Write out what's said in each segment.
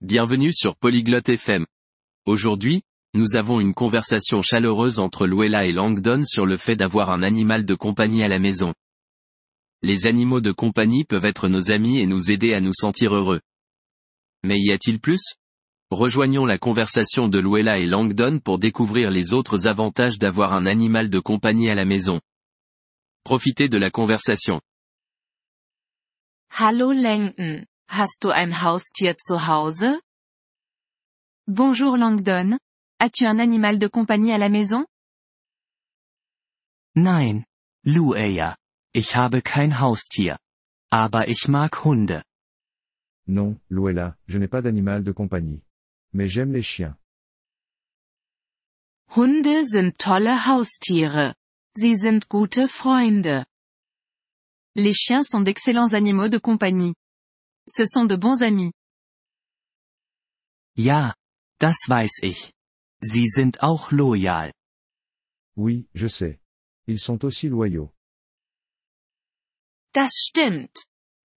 Bienvenue sur Polyglotte FM. Aujourd'hui, nous avons une conversation chaleureuse entre Luella et Langdon sur le fait d'avoir un animal de compagnie à la maison. Les animaux de compagnie peuvent être nos amis et nous aider à nous sentir heureux. Mais y a-t-il plus? Rejoignons la conversation de Luella et Langdon pour découvrir les autres avantages d'avoir un animal de compagnie à la maison. Profitez de la conversation. Hallo Langdon, hast du ein Haustier zu Hause? Bonjour Langdon. As-tu un animal de compagnie à la maison? Nein, Lueya. Ich habe kein Haustier. Aber ich mag Hunde. Non, Luella, je n'ai pas d'animal de compagnie. Mais j'aime les chiens. Hunde sind tolle Haustiere. Sie sind gute Freunde. Les chiens sont d'excellents animaux de compagnie. Ce sont de bons amis. Ja, das weiß ich. Sie sind auch loyal. Oui, je sais. Ils sont aussi loyaux. Das stimmt.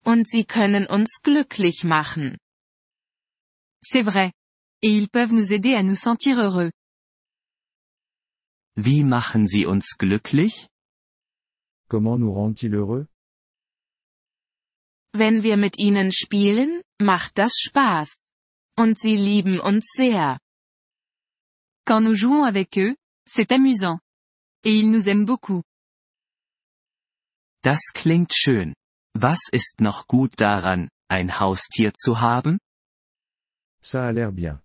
Und sie können uns glücklich machen. C'est vrai. Et ils peuvent nous aider à nous sentir heureux. Wie machen sie uns glücklich? Comment nous rendent-ils heureux? Wenn wir mit ihnen spielen, macht das Spaß. Und sie lieben uns sehr. Quand nous jouons avec eux, c'est amusant. Et ils nous aiment beaucoup. Das klingt schön. Was ist noch gut daran, ein Haustier zu haben? Ça a l'air bien.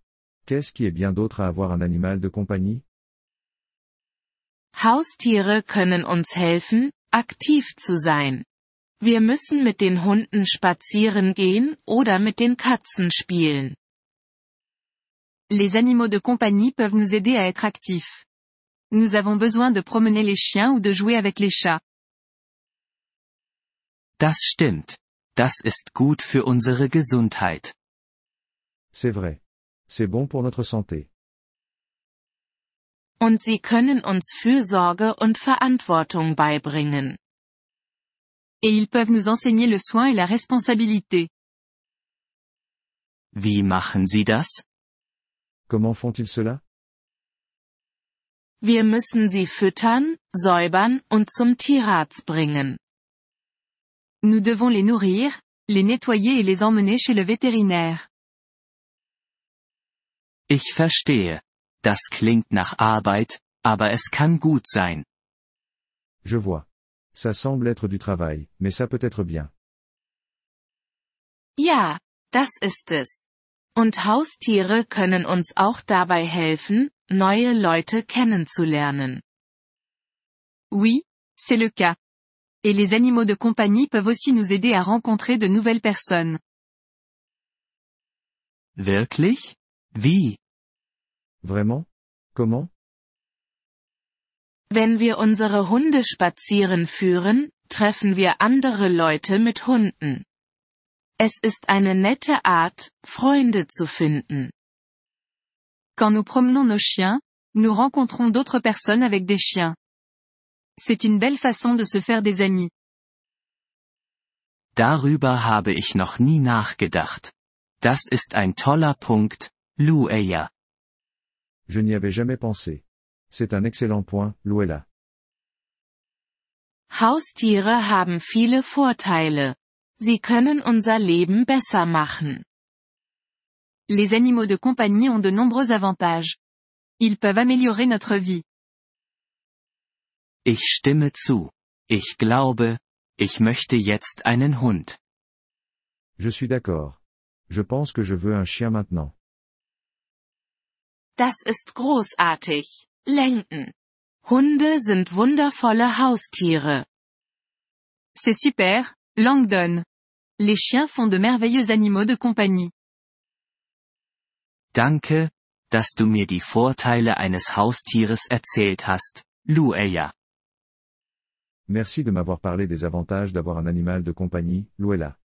Qu'est-ce qui est bien d'autre à avoir un animal de compagnie Haustiere können uns helfen, aktiv zu sein. Wir müssen mit den Hunden spazieren gehen oder mit den Katzen spielen. Les animaux de compagnie peuvent nous aider à être actifs. Nous avons besoin de promener les chiens ou de jouer avec les chats. Das stimmt. Das ist gut für unsere Gesundheit. C'est vrai. C'est bon pour notre santé. Und sie können uns Fürsorge und Verantwortung beibringen. Et ils peuvent nous enseigner le soin et la responsabilité. Wie machen sie das? Comment font-ils cela? Wir müssen sie füttern, säubern und zum Tierarzt bringen. Nous devons les nourrir, les nettoyer et les emmener chez le vétérinaire. Ich verstehe. Das klingt nach Arbeit, aber es kann gut sein. Je vois. Ça semble être du travail, mais ça peut être bien. Ja, das ist es. Und Haustiere können uns auch dabei helfen, neue Leute kennenzulernen. Oui, c'est le cas. Et les animaux de compagnie peuvent aussi nous aider à rencontrer de nouvelles personnes. Wirklich? Wie? Vraiment? Comment? Wenn wir unsere Hunde spazieren führen, treffen wir andere Leute mit Hunden. Es ist eine nette Art, Freunde zu finden. Quand nous promenons nos chiens, nous rencontrons d'autres personnes avec des chiens. C'est une belle façon de se faire des amis. Darüber habe ich noch nie nachgedacht. Das ist ein toller Punkt, Lueya. Je n'y avais jamais pensé. C'est un excellent point, Luella. Haustiere haben viele Vorteile. Sie können unser Leben besser machen. Les animaux de compagnie ont de nombreux avantages. Ils peuvent améliorer notre vie. Ich stimme zu. Ich glaube, ich möchte jetzt einen Hund. Je suis d'accord. Je pense que je veux un chien maintenant. Das ist großartig. Lenken. Hunde sind wundervolle Haustiere. C'est super, Langdon. Les chiens font de merveilleux animaux de compagnie. Danke, dass du mir die Vorteile eines Haustieres erzählt hast, Lueya. Merci de m'avoir parlé des avantages d'avoir un animal de compagnie, Luella.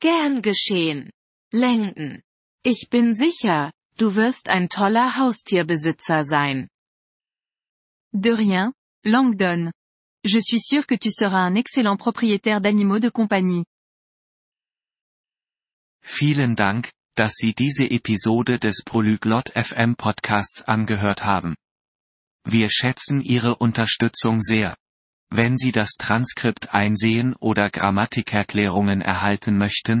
Gern geschehen. Lenken. Ich bin sicher, du wirst ein toller Haustierbesitzer sein. De rien, Langdon. Je suis sûr que tu seras un excellent propriétaire d'animaux de compagnie. Vielen Dank, dass Sie diese Episode des Polyglot FM Podcasts angehört haben. Wir schätzen Ihre Unterstützung sehr. Wenn Sie das Transkript einsehen oder Grammatikerklärungen erhalten möchten,